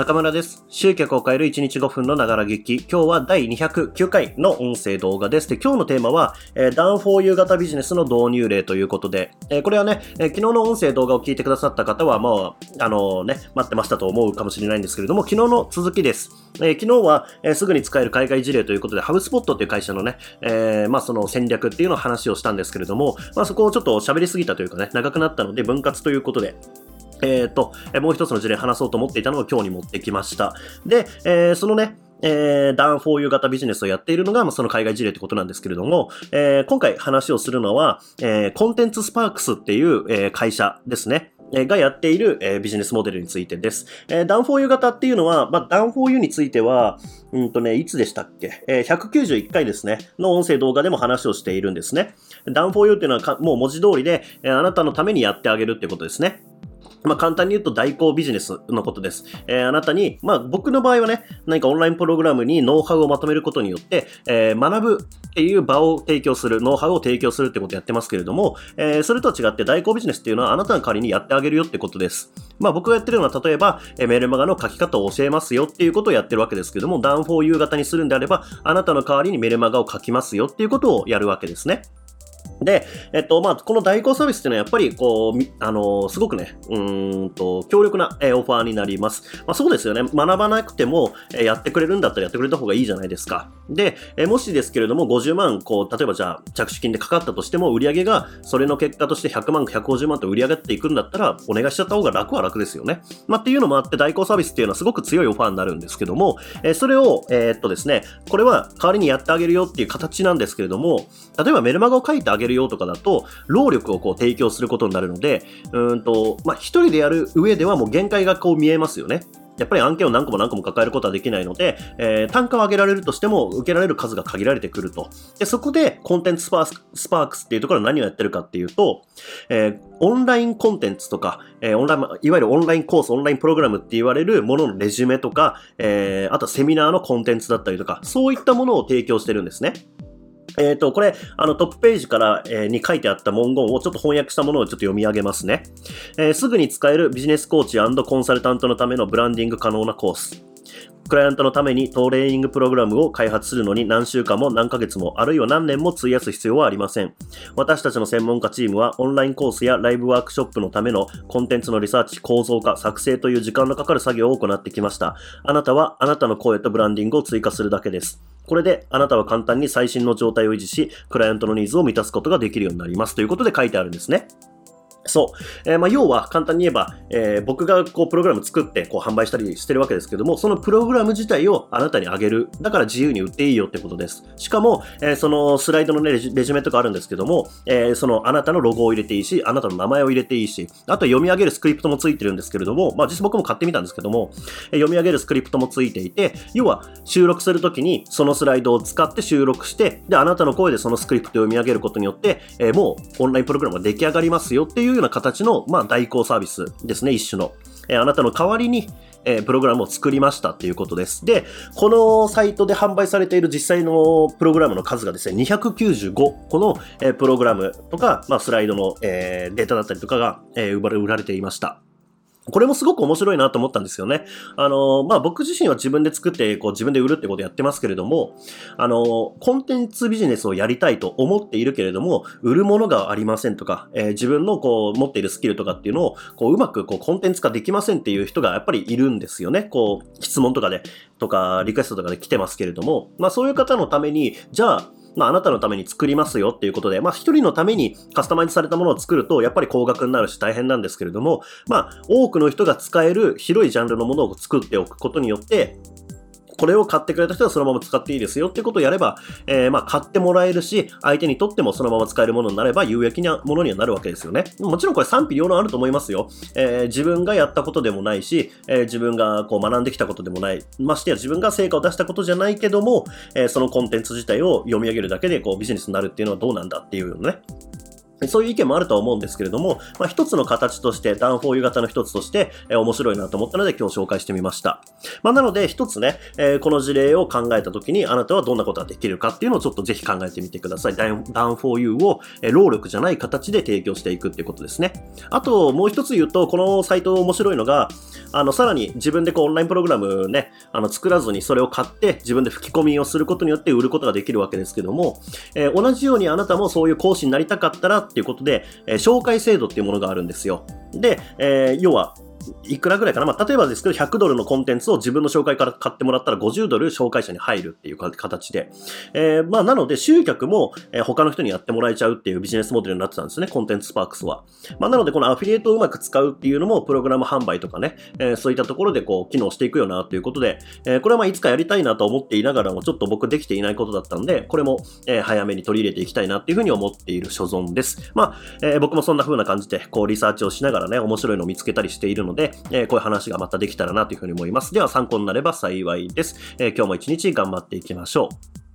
中村です。集客を変える1日5分のながら劇。今日は第209回の音声動画です。で、今日のテーマは、えー、 Done For You 型ビジネスの導入例ということで、えーこれはね、えー昨日の音声動画を聞いてくださった方は、まあ、あのね、待ってましたと思うかもしれないんですけれども、昨日の続きです。え昨日は、えすぐに使える海外事例ということで、ハブスポットっていう会社のね、えまあその戦略っていうのを話をしたんですけれども、まあそこをちょっと喋りすぎたというかね、長くなったので分割ということで、えっ、と、もう一つの事例話そうと思っていたのを今日に持ってきました。で、えーそのね、えー、 Done For You 型ビジネスをやっているのが、まあ、その海外事例ってことなんですけれども、えー今回話をするのは、えー Content Sparks っていう、えー会社ですね。がやっている、えービジネスモデルについてです。えー Done For You 型っていうのは、まあ、 Done For You については、うんとね、いつでしたっけ、えー ?191 回ですね、の音声動画でも話をしているんですね。ダウンフォーユーっていうのはもう文字通りで、えーあなたのためにやってあげるってことですね。まあ、簡単に言うと代行ビジネスのことです。えーあなたに、まあ、僕の場合はね、何かオンラインプログラムにノウハウをまとめることによって、えー学ぶっていう場を提供する、ノウハウを提供するってことをやってますけれども、えーそれとは違って代行ビジネスっていうのはあなたの代わりにやってあげるよってことです。まあ、僕がやってるのは、例えば、えーメルマガの書き方を教えますよっていうことをやってるわけですけども、ダウンフォーユー型にするんであれば、あなたの代わりにメルマガを書きますよっていうことをやるわけですね。で、えっと、まあ、この代行サービスっていうのはやっぱり、こう、あのすごくね、うんと、強力な、えオファーになります。まあ、そうですよね。学ばなくても、えやってくれるんだったらやってくれた方がいいじゃないですか。で、えもしですけれども、50万、こう、例えばじゃあ、着手金でかかったとしても、売り上げが、それの結果として100万、150万と売り上げていくんだったら、お願いしちゃった方が楽は楽ですよね。まあ、っていうのもあって、代行サービスっていうのはすごく強いオファーになるんですけども、えそれを、えーっとですね、これは代わりにやってあげるよっていう形なんですけれども、例えばメルマガを書いてあげるよとかだと、労力をこう提供することになるので、うんと、まあ、一人でやる上ではもう限界がこう見えますよね。やっぱり案件を何個も何個も抱えることはできないので、えー単価を上げられるとしても、受けられる数が限られてくると。で、そこで、コンテンツスパークスパークスっていうところは何をやってるかっていうと、えーオンラインコンテンツとか、えーオンライン、いわゆるオンラインコース、オンラインプログラムって言われるもののレジュメとか、えあとはセミナーのコンテンツだったりとか、そういったものを提供してるんですね。えっ、と、これ、あの、トップページから、えーに書いてあった文言をちょっと翻訳したものをちょっと読み上げますね。えーすぐに使えるビジネスコーチコンサルタントのためのブランディング可能なコース。クライアントのためにトレーニングプログラムを開発するのに何週間も何ヶ月もあるいは何年も費やす必要はありません。私たちの専門家チームはオンラインコースやライブワークショップのためのコンテンツのリサーチ、構造化、作成という時間のかかる作業を行ってきました。あなたはあなたの声とブランディングを追加するだけです。これであなたは簡単に最新の状態を維持し、クライアントのニーズを満たすことができるようになります。ということで書いてあるんですね。そう。えーまあ、要は、簡単に言えば、えー僕がこう、プログラム作って、こう、販売したりしてるわけですけども、そのプログラム自体をあなたにあげる。だから自由に売っていいよってことです。しかも、えーそのスライドのね、レジレジュメとかあるんですけども、えその、あなたのロゴを入れていいし、あなたの名前を入れていいし、あと読み上げるスクリプトもついてるんですけれども、まあ、実際僕も買ってみたんですけども、え読み上げるスクリプトもついていて、要は、収録するときに、そのスライドを使って収録して、で、あなたの声でそのスクリプトを読み上げることによって、えもう、オンラインプログラムが出来上がりますよっていうような形の、まあ、代行サービスですね、一種の。えーあなたの代わりに、えープログラムを作りましたっていうことです。で、このサイトで販売されている実際のプログラムの数がですね、295個の、えープログラムとか、まあ、スライドの、えーデータだったりとかが、えー売られ売られていました。これもすごく面白いなと思ったんですよね。あの、まあ、僕自身は自分で作って、こう自分で売るってことをやってますけれども、あの、コンテンツビジネスをやりたいと思っているけれども、売るものがありませんとか、えー自分のこう持っているスキルとかっていうのを、こううまくこうコンテンツ化できませんっていう人がやっぱりいるんですよね。こう、質問とかで、とか、リクエストとかで来てますけれども、まあそういう方のために、じゃあ、まあ、あなたのために作りますよっていうことで、まあ、一人のためにカスタマイズされたものを作ると、やっぱり高額になるし大変なんですけれども、まあ、多くの人が使える広いジャンルのものを作っておくことによって、これを買ってくれた人はそのまま使っていいですよってことをやれば、えーまあ買ってもらえるし、相手にとってもそのまま使えるものになれば有益なものにはなるわけですよね。もちろんこれ賛否両論あると思いますよ。えー自分がやったことでもないし、えー自分がこう学んできたことでもない。ましてや自分が成果を出したことじゃないけども、えーそのコンテンツ自体を読み上げるだけでこうビジネスになるっていうのはどうなんだっていうのね。そういう意見もあるとは思うんですけれども、まあ、一つの形として、ダウンフォーユー型の一つとして、えー、面白いなと思ったので今日紹介してみました。まあ、なので、一つね、えー、この事例を考えたときに、あなたはどんなことができるかっていうのをちょっとぜひ考えてみてください。ダウンフォーユーを、えー、労力じゃない形で提供していくっていうことですね。あと、もう一つ言うと、このサイト面白いのが、あの、さらに自分でこうオンラインプログラムね、あの、作らずにそれを買って自分で吹き込みをすることによって売ることができるわけですけども、えー、同じようにあなたもそういう講師になりたかったらっていうことで、え、紹介制度っていうものがあるんですよ。で、え、要は、いくらぐらいかな、まあ、例えばですけど、100ドルのコンテンツを自分の紹介から買ってもらったら50ドル紹介者に入るっていう形で。えー、まあ、なので、集客も、えー、他の人にやってもらえちゃうっていうビジネスモデルになってたんですね、コンテンツスパークスは。まあ、なので、このアフィリエイトをうまく使うっていうのも、プログラム販売とかね、えー、そういったところでこう、機能していくよなということで、えー、これはまあ、いつかやりたいなと思っていながらも、ちょっと僕できていないことだったんで、これも、えー、早めに取り入れていきたいなっていうふうに思っている所存です。まあ、えー、僕もそんな風な感じで、こう、リサーチをしながらね、面白いのを見つけたりしているのので、えー、こういう話がまたできたらなというふうに思います。では参考になれば幸いです。えー、今日も一日頑張っていきましょう。